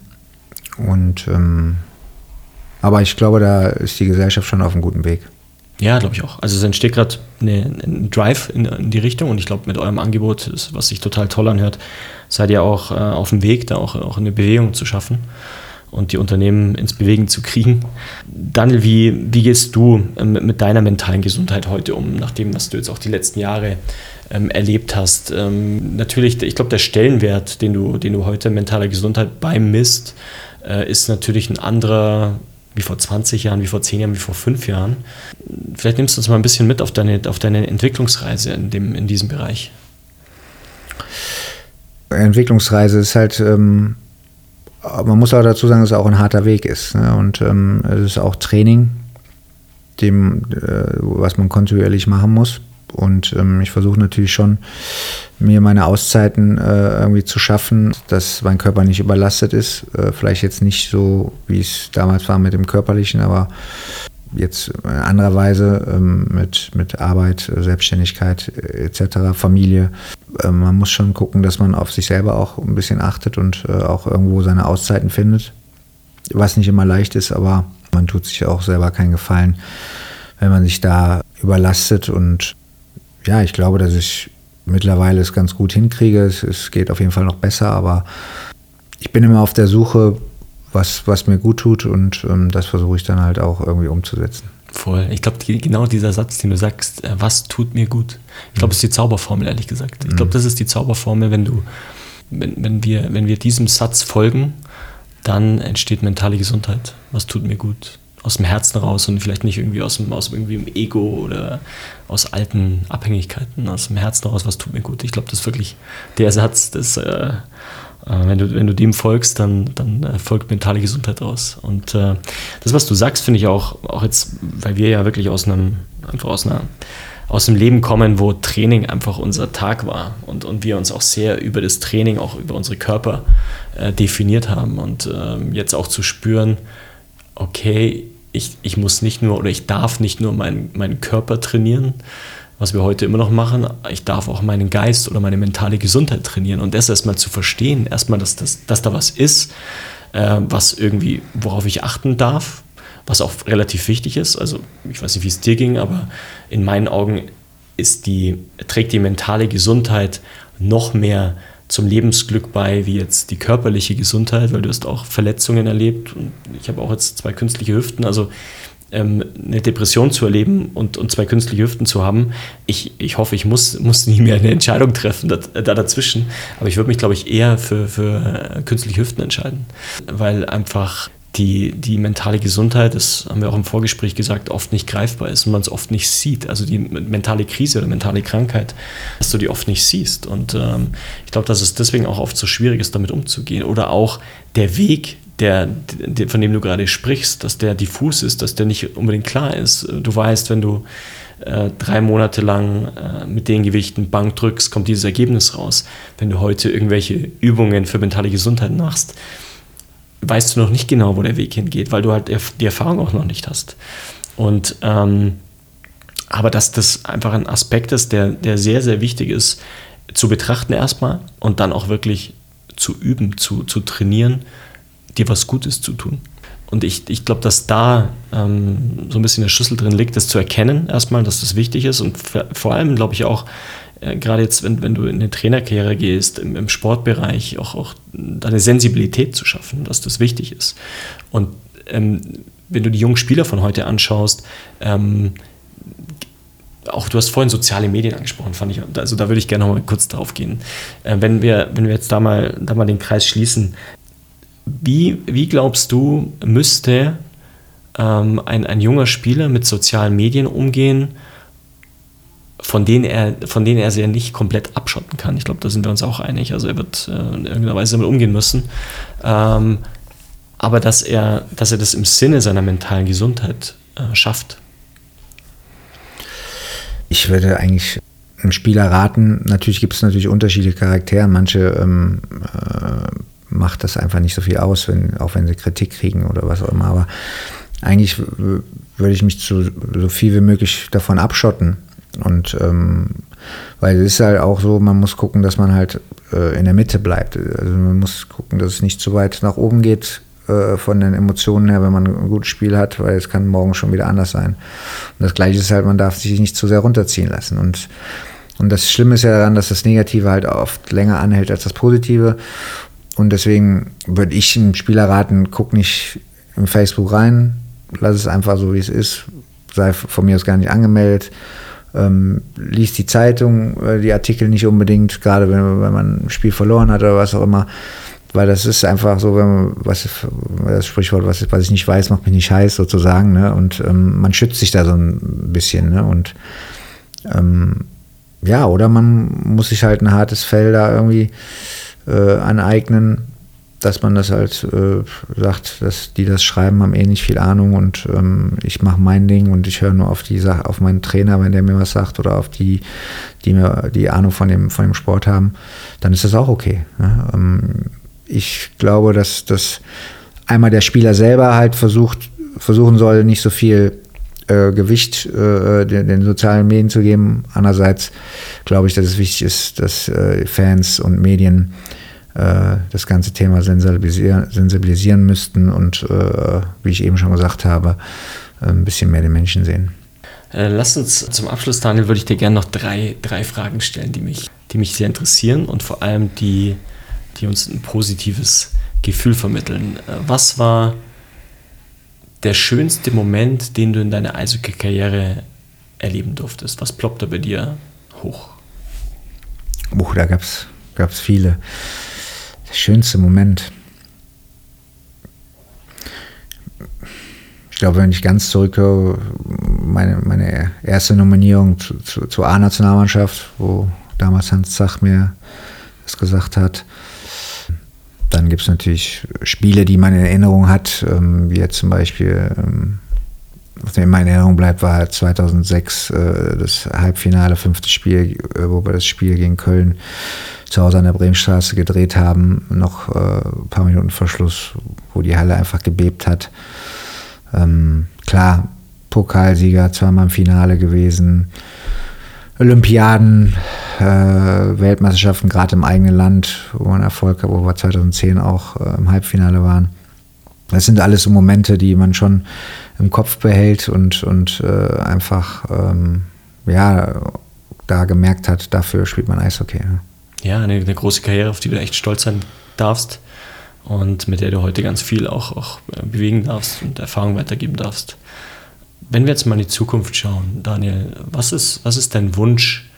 Und ähm, aber ich glaube, da ist die Gesellschaft schon auf einem guten Weg. Ja, glaube ich auch. Also es entsteht gerade ein Drive in, in, die Richtung und ich glaube, mit eurem Angebot, was sich total toll anhört, seid ihr auch äh, auf dem Weg, da auch, auch eine Bewegung zu schaffen und die Unternehmen ins Bewegen zu kriegen. Daniel, wie, wie gehst du ähm, mit deiner mentalen Gesundheit heute um, nachdem was du jetzt auch die letzten Jahre ähm, erlebt hast? Ähm, natürlich, ich glaube, der Stellenwert, den du, den du heute mentaler Gesundheit beimisst, äh, ist natürlich ein anderer wie vor 20 Jahren, wie vor 10 Jahren, wie vor 5 Jahren. Vielleicht nimmst du uns mal ein bisschen mit auf deine, auf deine Entwicklungsreise in, dem, in diesem Bereich. Entwicklungsreise ist halt, ähm, man muss auch dazu sagen, dass es auch ein harter Weg ist. Ne? Und ähm, es ist auch Training, dem, äh, was man kontinuierlich machen muss. Und ähm, ich versuche natürlich schon, mir meine Auszeiten äh, irgendwie zu schaffen, dass mein Körper nicht überlastet ist. Äh, vielleicht jetzt nicht so, wie es damals war mit dem Körperlichen, aber jetzt in anderer Weise ähm, mit, mit Arbeit, Selbstständigkeit äh, etc., Familie. Äh, man muss schon gucken, dass man auf sich selber auch ein bisschen achtet und äh, auch irgendwo seine Auszeiten findet. Was nicht immer leicht ist, aber man tut sich auch selber keinen Gefallen, wenn man sich da überlastet und ja, ich glaube, dass ich mittlerweile es ganz gut hinkriege. Es, es, geht auf jeden Fall noch besser, aber ich bin immer auf der Suche, was, was mir gut tut und ähm, das versuche ich dann halt auch irgendwie umzusetzen. Voll. Ich glaube, genau dieser Satz, den du sagst, äh, was tut mir gut? Ich glaube, es ist die Zauberformel, ehrlich gesagt. Ich glaube, mhm. das ist die Zauberformel, wenn du, wenn, wenn, wir, wenn wir diesem Satz folgen, dann entsteht mentale Gesundheit. Was tut mir gut? Aus dem Herzen raus und vielleicht nicht irgendwie aus dem, aus irgendwie dem Ego oder aus alten Abhängigkeiten, aus dem Herzen raus, was tut mir gut. Ich glaube, das ist wirklich der Satz, das, äh, äh, wenn, du, wenn du dem folgst, dann, dann äh, folgt mentale Gesundheit aus. Und äh, das, was du sagst, finde ich auch, auch jetzt, weil wir ja wirklich aus einem, einfach aus einer aus dem Leben kommen, wo Training einfach unser Tag war und, und wir uns auch sehr über das Training, auch über unsere Körper äh, definiert haben und ähm, jetzt auch zu spüren, okay, ich, ich muss nicht nur oder ich darf nicht nur meinen, meinen Körper trainieren, was wir heute immer noch machen, ich darf auch meinen Geist oder meine mentale Gesundheit trainieren und das erstmal zu verstehen, erstmal, dass, dass, dass da was ist, äh, was irgendwie, worauf ich achten darf, was auch relativ wichtig ist. Also ich weiß nicht, wie es dir ging, aber in meinen Augen ist die, trägt die mentale Gesundheit noch mehr zum Lebensglück bei, wie jetzt die körperliche Gesundheit, weil du hast auch Verletzungen erlebt und ich habe auch jetzt zwei künstliche Hüften, also ähm, eine Depression zu erleben und, und zwei künstliche Hüften zu haben, ich, ich hoffe, ich muss, muss nie mehr eine Entscheidung treffen da, da dazwischen, aber ich würde mich, glaube ich, eher für, für künstliche Hüften entscheiden, weil einfach die, die mentale Gesundheit, das haben wir auch im Vorgespräch gesagt, oft nicht greifbar ist und man es oft nicht sieht. Also die mentale Krise oder mentale Krankheit, dass du die oft nicht siehst. Und ähm, ich glaube, dass es deswegen auch oft so schwierig ist, damit umzugehen. Oder auch der Weg, der, der, von dem du gerade sprichst, dass der diffus ist, dass der nicht unbedingt klar ist. Du weißt, wenn du äh, drei Monate lang äh, mit den Gewichten Bank drückst, kommt dieses Ergebnis raus. Wenn du heute irgendwelche Übungen für mentale Gesundheit machst, weißt du noch nicht genau, wo der Weg hingeht, weil du halt die Erfahrung auch noch nicht hast. Und ähm, aber dass das einfach ein Aspekt ist, der, der sehr, sehr wichtig ist, zu betrachten erstmal und dann auch wirklich zu üben, zu, zu trainieren, dir was Gutes zu tun. Und ich, ich glaube, dass da ähm, so ein bisschen der Schlüssel drin liegt, das zu erkennen erstmal, dass das wichtig ist und vor allem, glaube ich, auch äh, gerade jetzt, wenn, wenn du in eine Trainerkarriere gehst, im, im, Sportbereich, auch, auch deine Sensibilität zu schaffen, dass das wichtig ist. Und ähm, wenn du die jungen Spieler von heute anschaust, ähm, auch du hast vorhin soziale Medien angesprochen, fand ich, also da würde ich gerne noch mal kurz drauf gehen. Äh, wenn, wir, wenn wir jetzt da mal, da mal den Kreis schließen, wie, wie glaubst du, müsste ähm, ein, ein junger Spieler mit sozialen Medien umgehen, von denen er, von denen er sich nicht komplett abschotten kann? Ich glaube, da sind wir uns auch einig. Also er wird äh, in irgendeiner Weise damit umgehen müssen. Ähm, aber dass er, dass er das im Sinne seiner mentalen Gesundheit äh, schafft. Ich würde eigentlich einem Spieler raten, natürlich gibt es natürlich unterschiedliche Charaktere. Manche ähm, äh, macht das einfach nicht so viel aus, wenn, auch wenn sie Kritik kriegen oder was auch immer. Aber eigentlich würde ich mich zu, so viel wie möglich davon abschotten. Und ähm, weil es ist halt auch so, man muss gucken, dass man halt äh, in der Mitte bleibt. Also man muss gucken, dass es nicht zu weit nach oben geht äh, von den Emotionen her, wenn man ein gutes Spiel hat, weil es kann morgen schon wieder anders sein. Und das Gleiche ist halt, man darf sich nicht zu sehr runterziehen lassen. Und, und das Schlimme ist ja daran, dass das Negative halt oft länger anhält als das Positive. Und deswegen würde ich dem Spieler raten, guck nicht in Facebook rein, lass es einfach so, wie es ist, sei von mir aus gar nicht angemeldet, ähm, liest die Zeitung, äh, die Artikel nicht unbedingt, gerade wenn, wenn man ein Spiel verloren hat oder was auch immer, weil das ist einfach so, wenn man, was, das Sprichwort, was, was ich nicht weiß, macht mich nicht heiß sozusagen, ne? und ähm, man schützt sich da so ein bisschen, ne? und ähm, ja, oder man muss sich halt ein hartes Fell da irgendwie äh, aneignen, dass man das halt äh, sagt, dass die das schreiben, haben eh nicht viel Ahnung und ähm, ich mache mein Ding und ich höre nur auf die Sache, auf meinen Trainer, wenn der mir was sagt oder auf die, die mir die Ahnung von dem, von dem Sport haben, dann ist das auch okay. Ne? Ähm, ich glaube, dass das einmal der Spieler selber halt versucht, versuchen soll, nicht so viel äh, Gewicht äh, den, den, sozialen Medien zu geben. Andererseits glaube ich, dass es wichtig ist, dass äh, Fans und Medien das ganze Thema sensibilisieren, sensibilisieren müssten und, äh, wie ich eben schon gesagt habe, ein bisschen mehr den Menschen sehen. Äh, lass uns zum Abschluss, Daniel, würde ich dir gerne noch drei, drei Fragen stellen, die mich, die mich sehr interessieren und vor allem die, die uns ein positives Gefühl vermitteln. Was war der schönste Moment, den du in deiner Eishockey-Karriere erleben durftest? Was ploppt da bei dir hoch? Buch, da gab es viele. Der schönste Moment. Ich glaube, wenn ich ganz zurückhöre, meine, meine erste Nominierung zu, zu, zur A-Nationalmannschaft, wo damals Hans Zach mir das gesagt hat. Dann gibt es natürlich Spiele, die man in Erinnerung hat, ähm, wie jetzt zum Beispiel, ähm, was mir in meiner Erinnerung bleibt, war 2006 äh, das Halbfinale, fünfte Spiel, äh, wo wir das Spiel gegen Köln zu Hause an der Bremenstraße gedreht haben, noch äh, paar Minuten vor Schluss, wo die Halle einfach gebebt hat. Ähm, klar, Pokalsieger, zweimal im Finale gewesen, Olympiaden, äh, Weltmeisterschaften gerade im eigenen Land, wo man Erfolg hat, wo wir 2010 auch äh, im Halbfinale waren. Das sind alles so Momente, die man schon im Kopf behält und, und äh, einfach ähm, ja, da gemerkt hat, dafür spielt man Eishockey. Ne? ja, eine, eine, große Karriere, auf die du echt stolz sein darfst und mit der du heute ganz viel auch, auch äh, bewegen darfst und Erfahrung weitergeben darfst. Wenn wir jetzt mal in die Zukunft schauen, Daniel, was ist, was ist dein Wunsch,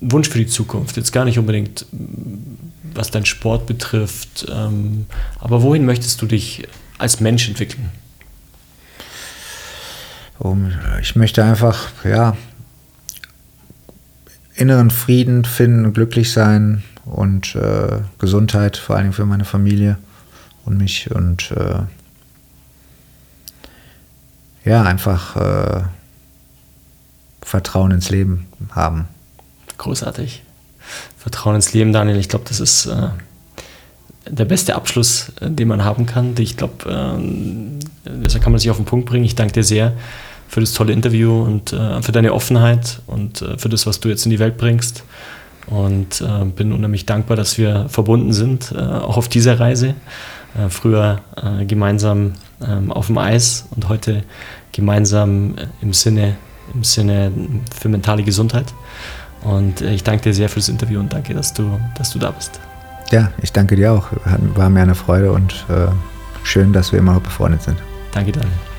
Wunsch für die Zukunft? Jetzt gar nicht unbedingt, was dein Sport betrifft, ähm, aber wohin möchtest du dich als Mensch entwickeln? Ich möchte einfach, ja, inneren Frieden finden, glücklich sein und äh, Gesundheit, vor allem für meine Familie und mich und äh, ja, einfach äh, Vertrauen ins Leben haben. Großartig. Vertrauen ins Leben, Daniel. Ich glaube, das ist äh, der beste Abschluss, äh, den man haben kann. Ich glaube, äh, deshalb kann man sich auf den Punkt bringen. Ich danke dir sehr für das tolle Interview und äh, für deine Offenheit und äh, für das, was du jetzt in die Welt bringst. Und äh, bin unheimlich dankbar, dass wir verbunden sind, auch auf dieser Reise. Früher gemeinsam ähm, auf dem Eis und heute gemeinsam im Sinne, im Sinne für mentale Gesundheit. Und äh, ich danke dir sehr für das Interview und danke, dass du, dass du da bist. Ja, ich danke dir auch. War mir eine Freude und äh, schön, dass wir immer noch befreundet sind. Danke, Daniel.